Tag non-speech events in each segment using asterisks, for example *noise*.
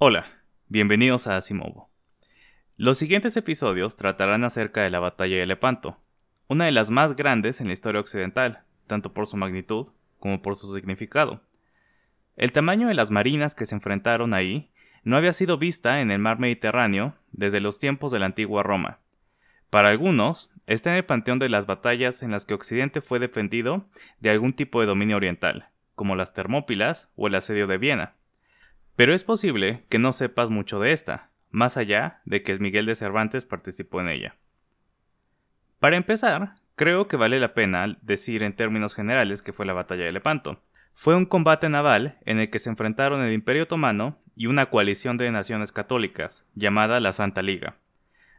Hola, bienvenidos a Asimovo. Los siguientes episodios tratarán acerca de la batalla de Lepanto, una de las más grandes en la historia occidental, tanto por su magnitud como por su significado. El tamaño de las marinas que se enfrentaron ahí no había sido vista en el mar Mediterráneo desde los tiempos de la antigua Roma. Para algunos, está en el panteón de las batallas en las que Occidente fue defendido de algún tipo de dominio oriental, como las Termópilas o el asedio de Viena. Pero es posible que no sepas mucho de esta, más allá de que Miguel de Cervantes participó en ella. Para empezar, creo que vale la pena decir en términos generales que fue la batalla de Lepanto. Fue un combate naval en el que se enfrentaron el Imperio Otomano y una coalición de naciones católicas, llamada la Santa Liga.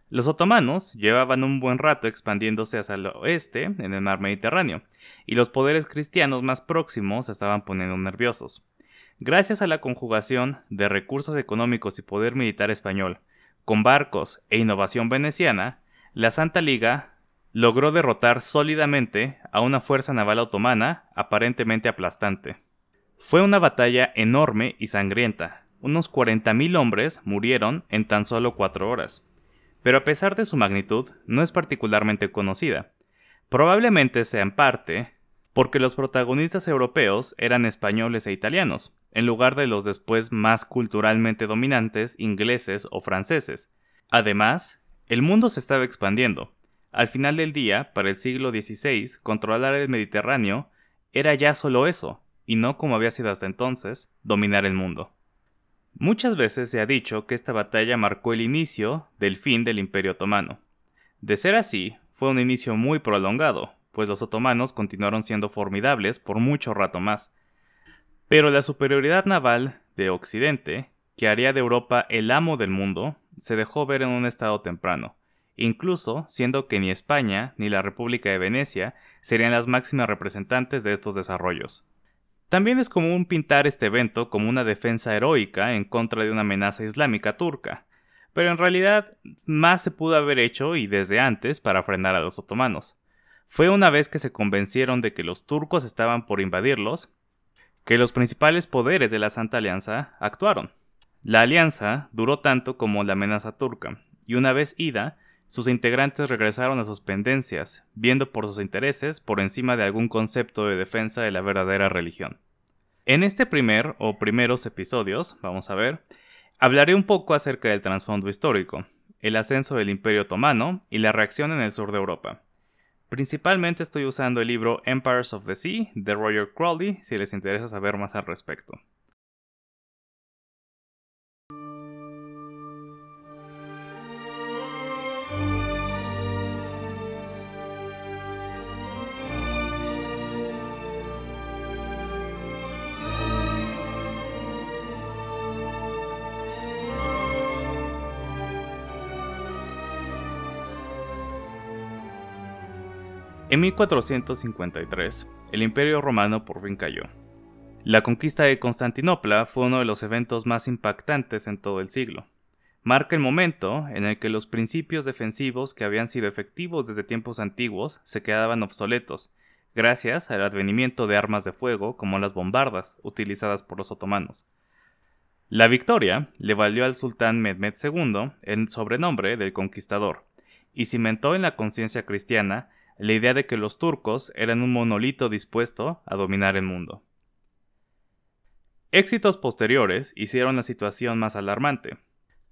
Los otomanos llevaban un buen rato expandiéndose hacia el oeste en el mar Mediterráneo, y los poderes cristianos más próximos estaban poniendo nerviosos. Gracias a la conjugación de recursos económicos y poder militar español, con barcos e innovación veneciana, la Santa Liga logró derrotar sólidamente a una fuerza naval otomana aparentemente aplastante. Fue una batalla enorme y sangrienta. Unos 40.000 hombres murieron en tan solo cuatro horas. Pero a pesar de su magnitud, no es particularmente conocida. Probablemente sea en parte porque los protagonistas europeos eran españoles e italianos, en lugar de los después más culturalmente dominantes ingleses o franceses. Además, el mundo se estaba expandiendo. Al final del día, para el siglo XVI, controlar el Mediterráneo era ya solo eso, y no como había sido hasta entonces, dominar el mundo. Muchas veces se ha dicho que esta batalla marcó el inicio del fin del Imperio Otomano. De ser así, fue un inicio muy prolongado, pues los otomanos continuaron siendo formidables por mucho rato más. Pero la superioridad naval de Occidente, que haría de Europa el amo del mundo, se dejó ver en un estado temprano, incluso siendo que ni España ni la República de Venecia serían las máximas representantes de estos desarrollos. También es común pintar este evento como una defensa heroica en contra de una amenaza islámica turca, pero en realidad más se pudo haber hecho y desde antes para frenar a los otomanos. Fue una vez que se convencieron de que los turcos estaban por invadirlos, que los principales poderes de la Santa Alianza actuaron. La alianza duró tanto como la amenaza turca, y una vez ida, sus integrantes regresaron a sus pendencias, viendo por sus intereses por encima de algún concepto de defensa de la verdadera religión. En este primer o primeros episodios, vamos a ver, hablaré un poco acerca del trasfondo histórico, el ascenso del Imperio Otomano y la reacción en el sur de Europa. Principalmente estoy usando el libro Empires of the Sea de Roger Crowley si les interesa saber más al respecto. En 1453, el Imperio Romano por fin cayó. La conquista de Constantinopla fue uno de los eventos más impactantes en todo el siglo. Marca el momento en el que los principios defensivos que habían sido efectivos desde tiempos antiguos se quedaban obsoletos, gracias al advenimiento de armas de fuego como las bombardas utilizadas por los otomanos. La victoria le valió al sultán Mehmed II el sobrenombre del conquistador, y cimentó en la conciencia cristiana la idea de que los turcos eran un monolito dispuesto a dominar el mundo. Éxitos posteriores hicieron la situación más alarmante.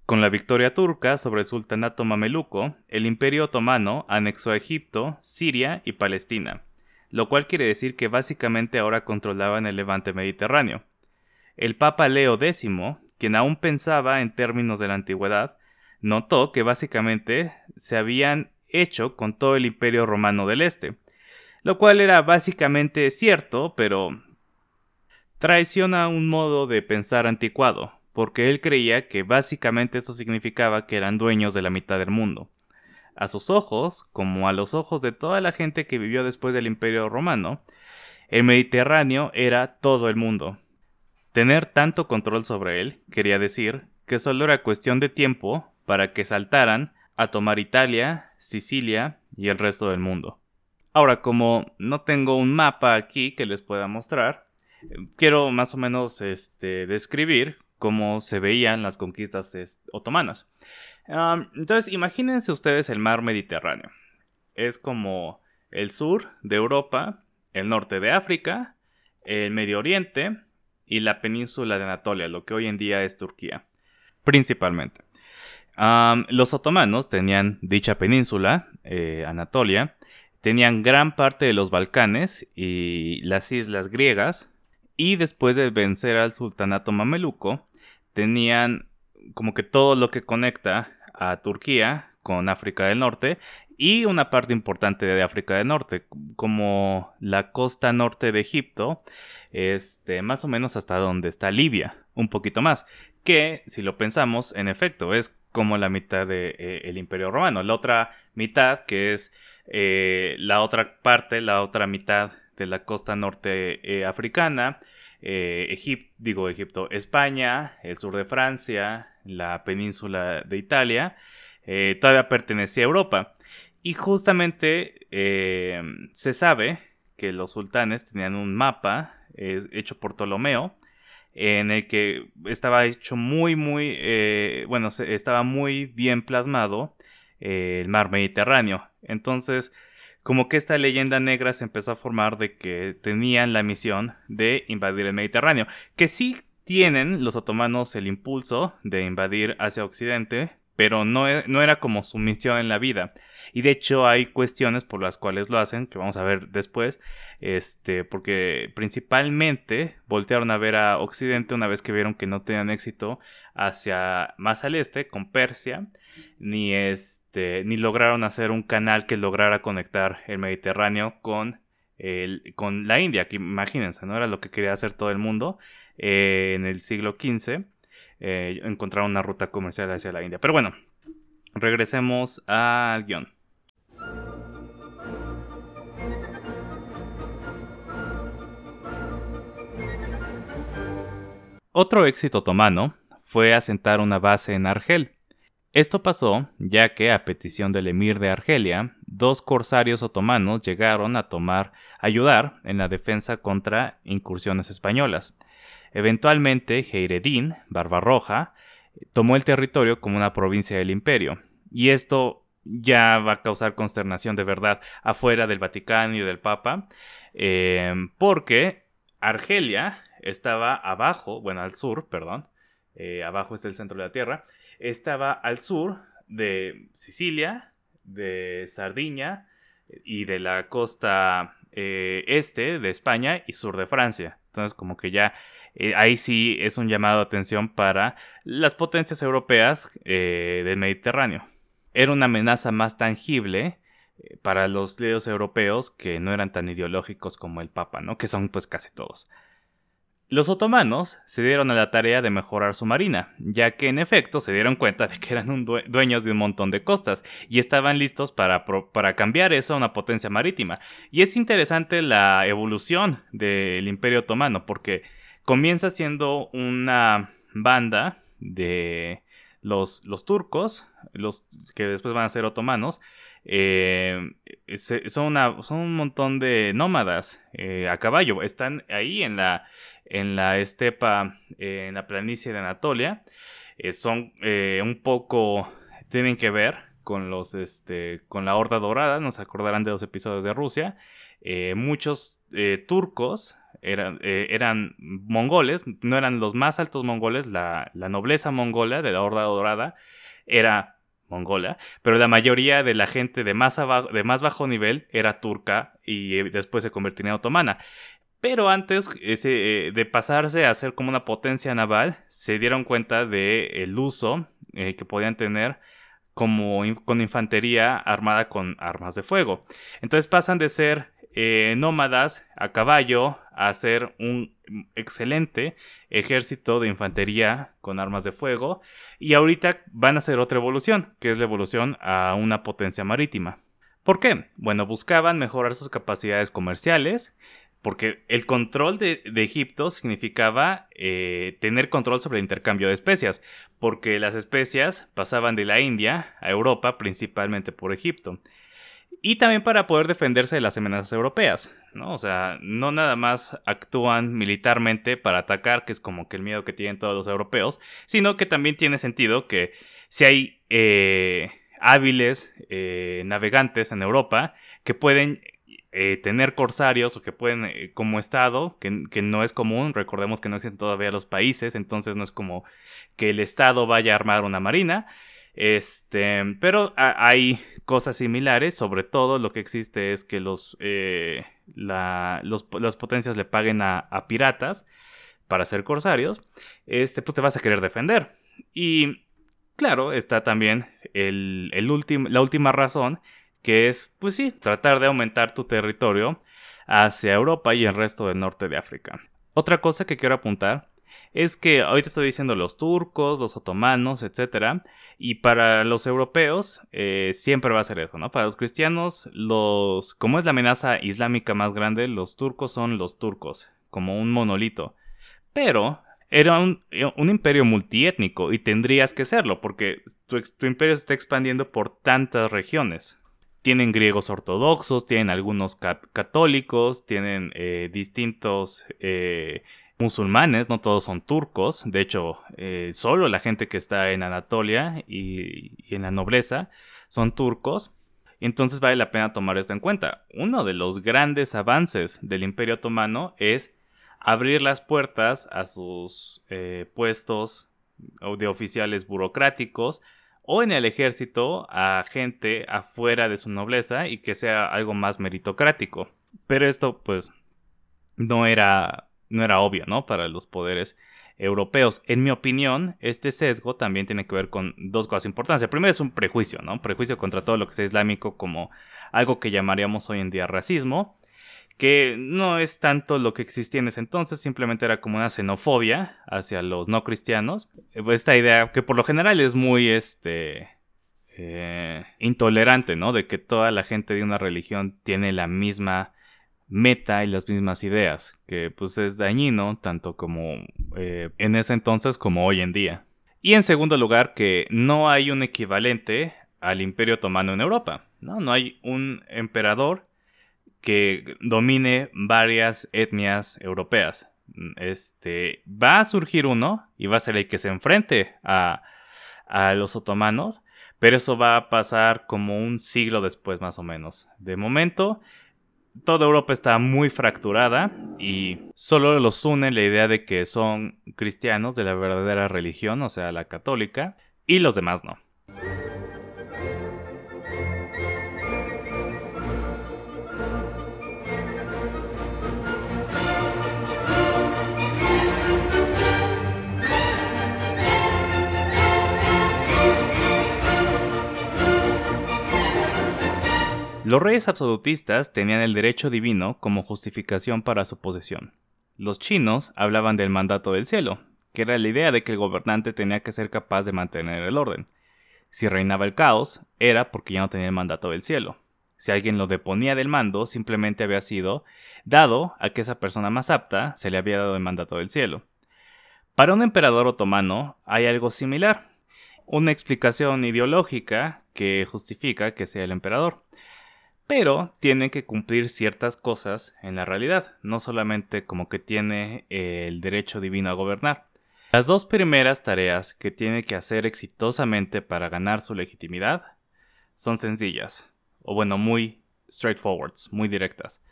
Con la victoria turca sobre el sultanato mameluco, el imperio otomano anexó a Egipto, Siria y Palestina, lo cual quiere decir que básicamente ahora controlaban el levante mediterráneo. El papa Leo X, quien aún pensaba en términos de la antigüedad, notó que básicamente se habían hecho con todo el imperio romano del Este, lo cual era básicamente cierto, pero traiciona un modo de pensar anticuado, porque él creía que básicamente esto significaba que eran dueños de la mitad del mundo. A sus ojos, como a los ojos de toda la gente que vivió después del imperio romano, el Mediterráneo era todo el mundo. Tener tanto control sobre él quería decir que solo era cuestión de tiempo para que saltaran a tomar Italia, Sicilia y el resto del mundo. Ahora, como no tengo un mapa aquí que les pueda mostrar, quiero más o menos este, describir cómo se veían las conquistas otomanas. entonces, imagínense ustedes el mar Mediterráneo. Es como el sur de Europa, el norte de África, el Medio Oriente y la península de Anatolia, lo que hoy en día es Turquía, principalmente. Los otomanos tenían dicha península, eh, Anatolia, tenían gran parte de los Balcanes y las islas griegas, y después de vencer al sultanato mameluco, tenían como que todo lo que conecta a Turquía con África del Norte y una parte importante de África del Norte, como la costa norte de Egipto, este, más o menos hasta donde está Libia, un poquito más, que si lo pensamos, en efecto, es como la mitad del de, eh, Imperio Romano. La otra mitad, que es eh, la otra parte, la otra mitad de la costa norte eh, africana, digo Egipto, España, el sur de Francia, la península de Italia, todavía pertenecía a Europa. Y justamente se sabe que los sultanes tenían un mapa hecho por Ptolomeo en el que estaba hecho muy, muy, eh, bueno, estaba muy bien plasmado eh, el mar Mediterráneo. Entonces, como que esta leyenda negra se empezó a formar de que tenían la misión de invadir el Mediterráneo, que sí tienen los otomanos el impulso de invadir hacia Occidente, pero no, e, no era como su misión en la vida. Y de hecho hay cuestiones por las cuales lo hacen, que vamos a ver después, este, porque principalmente voltearon a ver a Occidente una vez que vieron que no tenían éxito hacia más al este, con Persia, ni este, ni lograron hacer un canal que lograra conectar el Mediterráneo con el, con la India, que imagínense, ¿no? Era lo que quería hacer todo el mundo eh, en el siglo XV eh, encontrar una ruta comercial hacia la India. Pero bueno, regresemos al guion. Otro éxito otomano fue asentar una base en Argel. Esto pasó ya que, a petición del emir de Argelia, dos corsarios otomanos llegaron a tomar ayudar en la defensa contra incursiones españolas. Eventualmente, Heiredin, Barbarroja, tomó el territorio como una provincia del imperio, y esto ya va a causar consternación de verdad afuera del Vaticano y del Papa, eh, porque Argelia estaba abajo, bueno, al sur, perdón, eh, abajo está el centro de la Tierra, estaba al sur de Sicilia, de Sardiña y de la costa eh, este de España y sur de Francia. Entonces, como que ya eh, ahí sí es un llamado de atención para las potencias europeas eh, del Mediterráneo. Era una amenaza más tangible eh, para los líderes europeos que no eran tan ideológicos como el Papa, ¿no? Que son pues casi todos. Los otomanos se dieron a la tarea de mejorar su marina, ya que en efecto se dieron cuenta de que eran dueños de un montón de costas y estaban listos para, para, cambiar eso a una potencia marítima. Y es interesante la evolución del imperio otomano, porque comienza siendo una banda de los, los turcos, los que después van a ser otomanos, eh, son, son, un montón de nómadas eh, a caballo. Están ahí en la, en la estepa, eh, en la planicie de Anatolia. son un poco, tienen que ver con los, este, con la Horda Dorada. Nos acordarán de los episodios de Rusia. Muchos turcos eran, eh, eran mongoles, no eran los más altos mongoles, la, nobleza mongola de la Horda Dorada era mongola, pero la mayoría de la gente de más, de más bajo nivel era turca y eh, después se convertiría en otomana. Pero antes eh, de pasarse a ser como una potencia naval, se dieron cuenta del el uso que podían tener como con infantería armada con armas de fuego. Entonces pasan de ser nómadas a caballo hacer un excelente ejército de infantería con armas de fuego y ahorita van a hacer otra evolución, que es la evolución a una potencia marítima. ¿Por qué? Bueno, buscaban mejorar sus capacidades comerciales, porque el control de, Egipto significaba eh, tener control sobre el intercambio de especias, porque las especias pasaban de la India a Europa principalmente por Egipto. Y también para poder defenderse de las amenazas europeas, ¿no? O sea, no nada más actúan militarmente para atacar, que es como que el miedo que tienen todos los europeos, sino que también tiene sentido que si hay eh, hábiles eh, navegantes en Europa que pueden eh, tener corsarios o que pueden, como Estado, que, que, no es común, recordemos que no existen todavía los países, entonces no es como que el Estado vaya a armar una marina, este, pero hay cosas similares, sobre todo lo que existe es que los, eh, las potencias le paguen a, piratas para ser corsarios, este, pues te vas a querer defender. Y claro, está también el, el la última razón, que es, pues sí, tratar de aumentar tu territorio hacia Europa y el resto del norte de África. Otra cosa que quiero apuntar es que ahorita estoy diciendo los turcos, los otomanos, etc. Y para los europeos eh, siempre va a ser eso, ¿no? Para los cristianos, los, como es la amenaza islámica más grande, los turcos son los turcos, como un monolito. Pero era un, imperio multiétnico y tendrías que serlo porque tu, imperio se está expandiendo por tantas regiones. Tienen griegos ortodoxos, tienen algunos católicos, tienen eh, distintos eh, musulmanes, no todos son turcos, de hecho, eh, solo la gente que está en Anatolia y, en la nobleza son turcos, entonces vale la pena tomar esto en cuenta. Uno de los grandes avances del Imperio Otomano es abrir las puertas a sus eh, puestos de oficiales burocráticos o en el ejército a gente afuera de su nobleza y que sea algo más meritocrático. Pero esto pues no era no era obvio, ¿no? Para los poderes europeos. En mi opinión, este sesgo también tiene que ver con dos cosas importantes. El primero es un prejuicio, ¿no? Prejuicio contra todo lo que sea islámico como algo que llamaríamos hoy en día racismo, que no es tanto lo que existía en ese entonces, simplemente era como una xenofobia hacia los no cristianos. Esta idea que por lo general es muy, este... Eh, intolerante, ¿no? De que toda la gente de una religión tiene la misma meta y las mismas ideas, que pues es dañino tanto como eh, en ese entonces como hoy en día. Y en segundo lugar, que no hay un equivalente al Imperio Otomano en Europa, ¿no? No hay un emperador que domine varias etnias europeas. Este, va a surgir uno y va a ser el que se enfrente a, a los otomanos, pero eso va a pasar como un siglo después más o menos. De momento, toda Europa está muy fracturada y solo los une la idea de que son cristianos de la verdadera religión, o sea, la católica, y los demás no. Los reyes absolutistas tenían el derecho divino como justificación para su posesión. Los chinos hablaban del mandato del cielo, que era la idea de que el gobernante tenía que ser capaz de mantener el orden. Si reinaba el caos, era porque ya no tenía el mandato del cielo. Si alguien lo deponía del mando, simplemente había sido dado a que esa persona más apta se le había dado el mandato del cielo. Para un emperador otomano hay algo similar, una explicación ideológica que justifica que sea el emperador pero tiene que cumplir ciertas cosas en la realidad, no solamente como que tiene el derecho divino a gobernar. Las dos primeras tareas que tiene que hacer exitosamente para ganar su legitimidad son sencillas, o bueno, muy straightforwards, muy directas.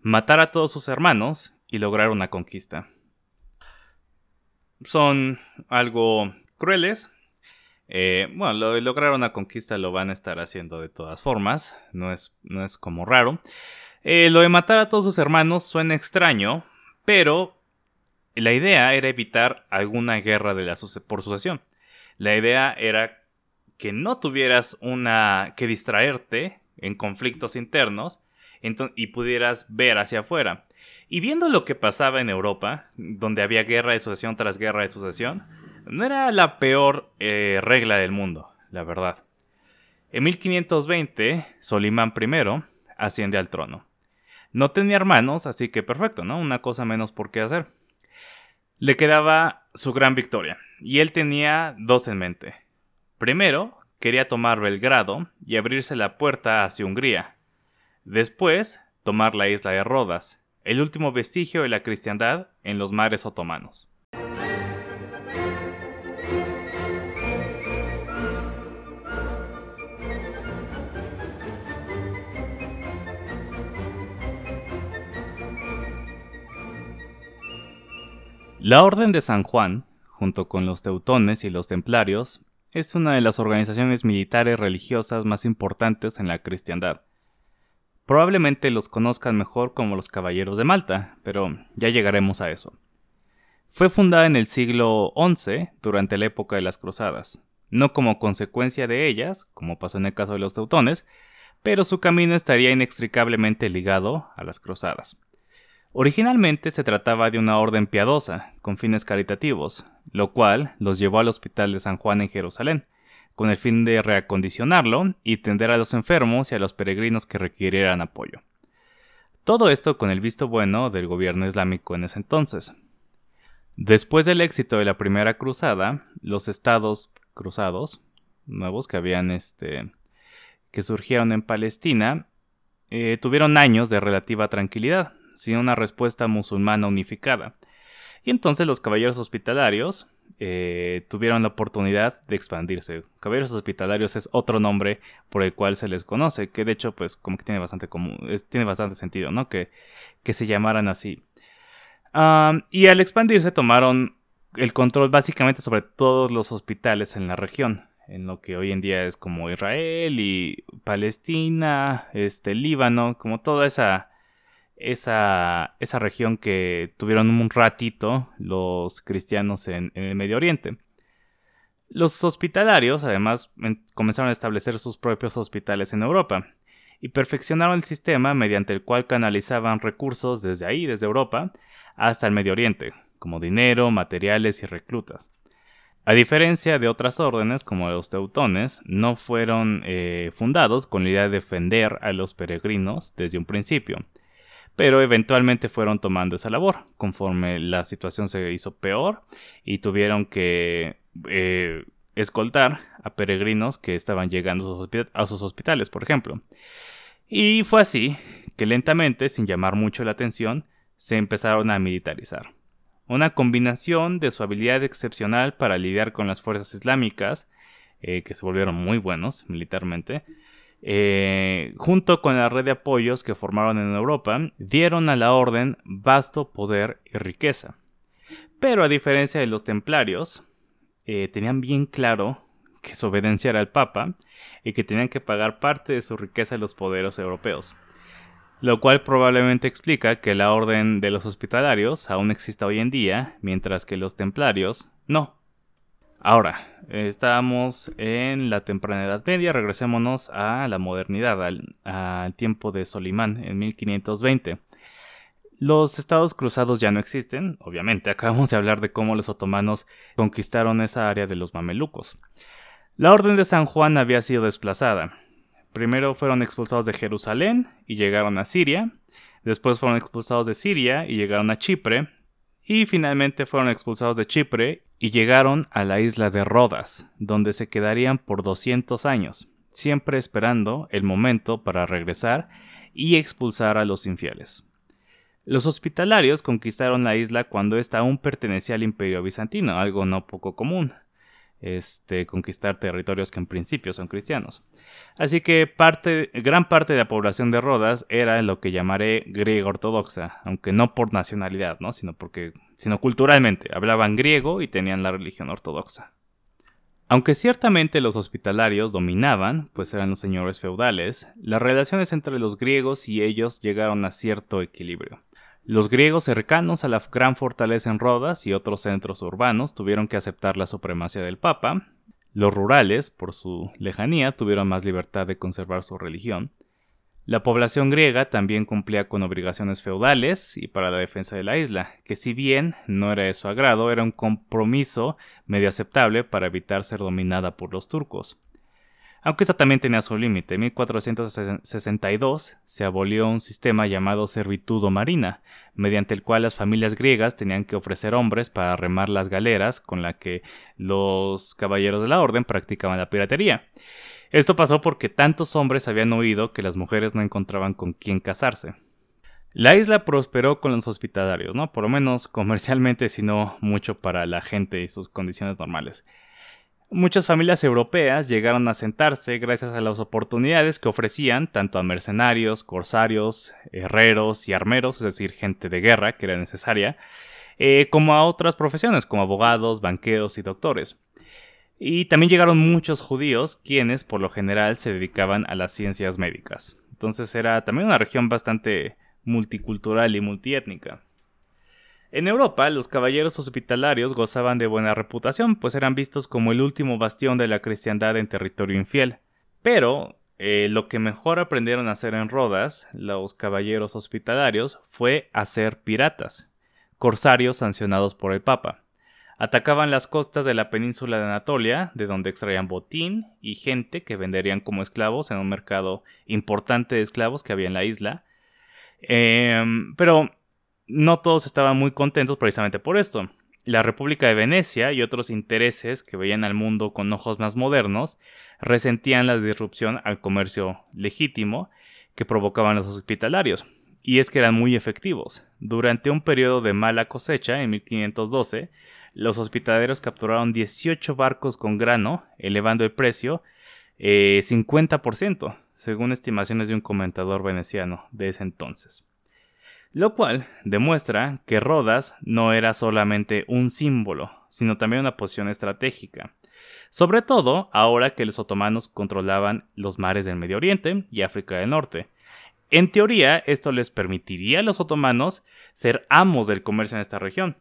Matar a todos sus hermanos y lograr una conquista. Son algo crueles, eh, bueno, lo lograr una conquista lo van a estar haciendo de todas formas, no es, no es como raro. Eh, lo de matar a todos sus hermanos suena extraño, pero la idea era evitar alguna guerra de la por sucesión. La idea era que no tuvieras una que distraerte en conflictos internos y pudieras ver hacia afuera. Y viendo lo que pasaba en Europa, donde había guerra de sucesión tras guerra de sucesión, no era la peor eh, regla del mundo, la verdad. En 1520, Solimán I asciende al trono. No tenía hermanos, así que perfecto, ¿no? Una cosa menos por qué hacer. Le quedaba su gran victoria, y él tenía dos en mente. Primero, quería tomar Belgrado y abrirse la puerta hacia Hungría. Después, tomar la isla de Rodas, el último vestigio de la cristiandad en los mares otomanos. La Orden de San Juan, junto con los teutones y los templarios, es una de las organizaciones militares religiosas más importantes en la cristiandad. Probablemente los conozcan mejor como los Caballeros de Malta, pero ya llegaremos a eso. Fue fundada en el siglo XI, durante la época de las Cruzadas, no como consecuencia de ellas, como pasó en el caso de los teutones, pero su camino estaría inextricablemente ligado a las Cruzadas. Originalmente se trataba de una orden piadosa, con fines caritativos, lo cual los llevó al Hospital de San Juan en Jerusalén, con el fin de reacondicionarlo y tender a los enfermos y a los peregrinos que requirieran apoyo. Todo esto con el visto bueno del gobierno islámico en ese entonces. Después del éxito de la primera cruzada, los estados cruzados nuevos que habían este que surgieron en Palestina eh, tuvieron años de relativa tranquilidad, sin una respuesta musulmana unificada. Y entonces los caballeros hospitalarios eh, tuvieron la oportunidad de expandirse. Caballeros hospitalarios es otro nombre por el cual se les conoce, que de hecho pues como que tiene bastante, común, tiene bastante sentido, ¿no? Que, que se llamaran así. y al expandirse tomaron el control básicamente sobre todos los hospitales en la región, en lo que hoy en día es como Israel y Palestina, este Líbano, como toda esa esa, esa región que tuvieron un ratito los cristianos en, el Medio Oriente. Los hospitalarios, además, comenzaron a establecer sus propios hospitales en Europa y perfeccionaron el sistema mediante el cual canalizaban recursos desde ahí, desde Europa, hasta el Medio Oriente, como dinero, materiales y reclutas. A diferencia de otras órdenes como los teutones, no fueron eh, fundados con la idea de defender a los peregrinos desde un principio, pero eventualmente fueron tomando esa labor conforme la situación se hizo peor y tuvieron que eh, escoltar a peregrinos que estaban llegando a sus, hospitales, por ejemplo. Y fue así que lentamente, sin llamar mucho la atención, se empezaron a militarizar. Una combinación de su habilidad excepcional para lidiar con las fuerzas islámicas, eh, que se volvieron muy buenos militarmente, eh, junto con la red de apoyos que formaron en Europa, dieron a la orden vasto poder y riqueza. Pero a diferencia de los templarios, eh, tenían bien claro que su obediencia era al Papa y que tenían que pagar parte de su riqueza a los poderes europeos. Lo cual probablemente explica que la orden de los hospitalarios aún exista hoy en día, mientras que los templarios no. Ahora, estamos en la temprana Edad Media, regresémonos a la modernidad, al, tiempo de Solimán, en 1520. Los estados cruzados ya no existen, obviamente, acabamos de hablar de cómo los otomanos conquistaron esa área de los mamelucos. La Orden de San Juan había sido desplazada. Primero fueron expulsados de Jerusalén y llegaron a Siria, después fueron expulsados de Siria y llegaron a Chipre, y finalmente fueron expulsados de Chipre y llegaron a la isla de Rodas, donde se quedarían por 200 años, siempre esperando el momento para regresar y expulsar a los infieles. Los hospitalarios conquistaron la isla cuando ésta aún pertenecía al imperio bizantino, algo no poco común este, conquistar territorios que en principio son cristianos. Así que parte, gran parte de la población de Rodas era lo que llamaré griego ortodoxa, aunque no por nacionalidad, ¿no? sino porque, sino culturalmente, hablaban griego y tenían la religión ortodoxa. Aunque ciertamente los hospitalarios dominaban, pues eran los señores feudales, las relaciones entre los griegos y ellos llegaron a cierto equilibrio. Los griegos cercanos a la gran fortaleza en Rodas y otros centros urbanos tuvieron que aceptar la supremacía del Papa. Los rurales, por su lejanía, tuvieron más libertad de conservar su religión. La población griega también cumplía con obligaciones feudales y para la defensa de la isla, que si bien no era de su agrado, era un compromiso medio aceptable para evitar ser dominada por los turcos. Aunque esta también tenía su límite. En 1462 se abolió un sistema llamado servitudo marina, mediante el cual las familias griegas tenían que ofrecer hombres para remar las galeras con la que los caballeros de la orden practicaban la piratería. Esto pasó porque tantos hombres habían oído que las mujeres no encontraban con quién casarse. La isla prosperó con los hospitalarios, ¿no? Por lo menos comercialmente, sino mucho para la gente y sus condiciones normales. Muchas familias europeas llegaron a sentarse gracias a las oportunidades que ofrecían tanto a mercenarios, corsarios, herreros y armeros, es decir, gente de guerra que era necesaria, eh, como a otras profesiones como abogados, banqueros y doctores. Y también llegaron muchos judíos, quienes por lo general se dedicaban a las ciencias médicas. Entonces era también una región bastante multicultural y multiétnica. En Europa, los caballeros hospitalarios gozaban de buena reputación, pues eran vistos como el último bastión de la cristiandad en territorio infiel. Pero eh, lo que mejor aprendieron a hacer en Rodas, los caballeros hospitalarios, fue hacer piratas, corsarios sancionados por el Papa. Atacaban las costas de la península de Anatolia, de donde extraían botín y gente que venderían como esclavos en un mercado importante de esclavos que había en la isla. Em, pero no todos estaban muy contentos precisamente por esto. La República de Venecia y otros intereses que veían al mundo con ojos más modernos resentían la disrupción al comercio legítimo que provocaban los hospitalarios, y es que eran muy efectivos. Durante un periodo de mala cosecha, en 1512, los hospitaleros capturaron 18 barcos con grano, elevando el precio eh, 50%, según estimaciones de un comentador veneciano de ese entonces lo cual demuestra que Rodas no era solamente un símbolo, sino también una posición estratégica, sobre todo ahora que los otomanos controlaban los mares del Medio Oriente y África del Norte. En teoría, esto les permitiría a los otomanos ser amos del comercio en esta región.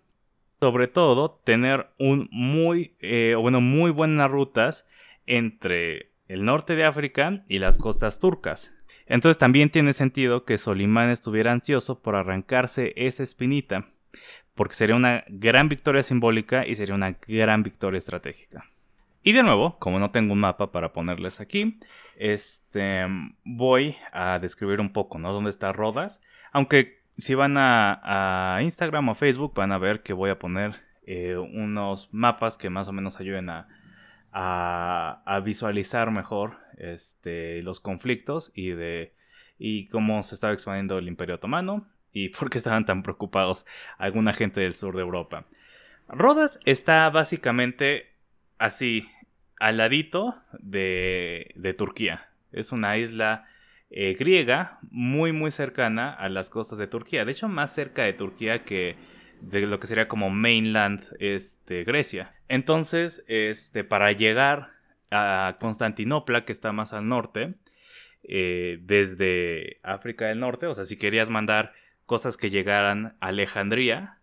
Sobre todo, tener un muy, eh, bueno, muy buenas rutas entre el norte de África y las costas turcas. Entonces también tiene sentido que Solimán estuviera ansioso por arrancarse esa espinita, porque sería una gran victoria simbólica y sería una gran victoria estratégica. Y de nuevo, como no tengo un mapa para ponerles aquí, este, voy a describir un poco, ¿no? Dónde está Rodas. Aunque si van a, Instagram o Facebook van a ver que voy a poner eh, unos mapas que más o menos ayuden a, a, visualizar mejor este, los conflictos y de y cómo se estaba expandiendo el Imperio Otomano y *laughs* por qué estaban tan preocupados alguna gente del sur de Europa. Rodas está básicamente así, al ladito de, Turquía. Es una isla eh, griega muy muy cercana a las costas de Turquía. De hecho, más cerca de Turquía que de lo que sería como mainland este, Grecia. Entonces, este, para llegar a Constantinopla, que está más al norte, eh, desde África del Norte, o sea, si querías mandar cosas que llegaran a Alejandría,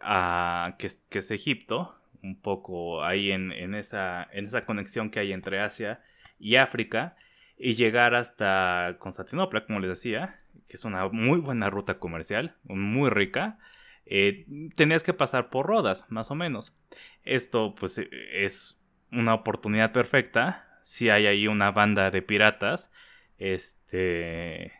a, que, es Egipto, un poco ahí en, esa, en esa conexión que hay entre Asia y África, y llegar hasta Constantinopla, como les decía, que es una muy buena ruta comercial, muy rica, eh, tenías que pasar por Rodas, más o menos. Esto pues e, es una oportunidad perfecta si hay ahí una banda de piratas, este,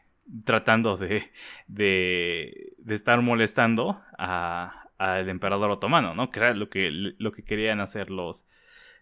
tratando de, de, estar molestando al emperador otomano, ¿no? Que era lo que, lo que querían hacer los,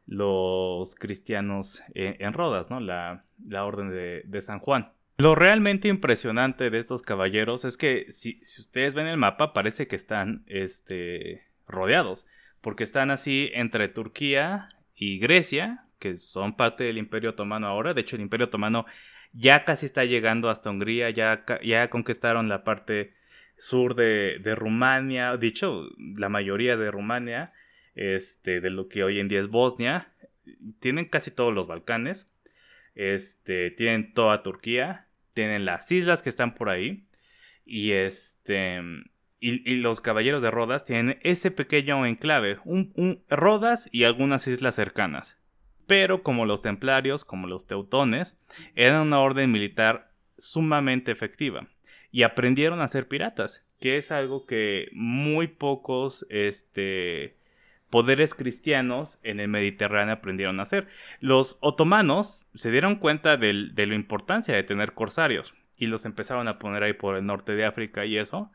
los cristianos en, Rodas, ¿no? La, la orden de, de San Juan. Lo realmente impresionante de estos caballeros es que si, ustedes ven el mapa parece que están este, rodeados, porque están así entre Turquía y Grecia, que son parte del Imperio Otomano ahora. De hecho, el Imperio Otomano ya casi está llegando hasta Hungría, ya, ya conquistaron la parte sur de, Rumania, dicho, la mayoría de Rumania, este, de lo que hoy en día es Bosnia. Tienen casi todos los Balcanes. Este, tienen toda Turquía, tienen las islas que están por ahí. Y este. Y, los caballeros de Rodas tienen ese pequeño enclave, un, Rodas y algunas islas cercanas. Pero como los templarios, como los teutones, eran una orden militar sumamente efectiva. Y aprendieron a ser piratas, que es algo que muy pocos este, poderes cristianos en el Mediterráneo aprendieron a hacer. Los otomanos se dieron cuenta de la importancia de tener corsarios y los empezaron a poner ahí por el norte de África y eso.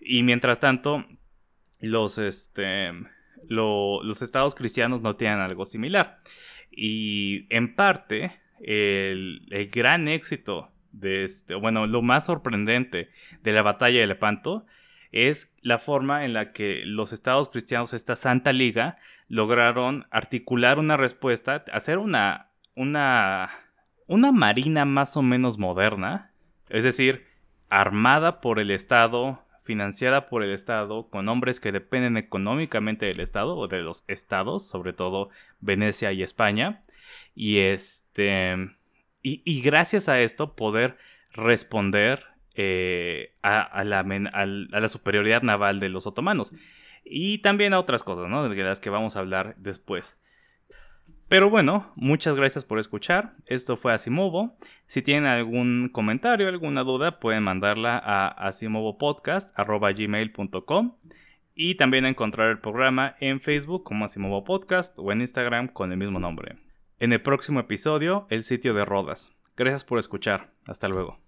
Y mientras tanto, los, este, los estados cristianos no tienen algo similar. Y en parte, el, gran éxito de este, bueno, lo más sorprendente de la batalla de Lepanto es la forma en la que los estados cristianos, esta Santa Liga, lograron articular una respuesta, hacer una, una, una marina más o menos moderna, es decir, armada por el Estado, financiada por el Estado, con hombres que dependen económicamente del Estado o de los estados, sobre todo Venecia y España, y este, y, y gracias a esto poder responder eh, a, la, superioridad naval de los otomanos. Y también a otras cosas, ¿no? De las que vamos a hablar después. Pero bueno, muchas gracias por escuchar. Esto fue Asimovo. Si tienen algún comentario, alguna duda, pueden mandarla a asimovopodcast.gmail.com y también encontrar el programa en Facebook como Asimovo Podcast o en Instagram con el mismo nombre. En el próximo episodio, el sitio de Rodas. Gracias por escuchar. Hasta luego.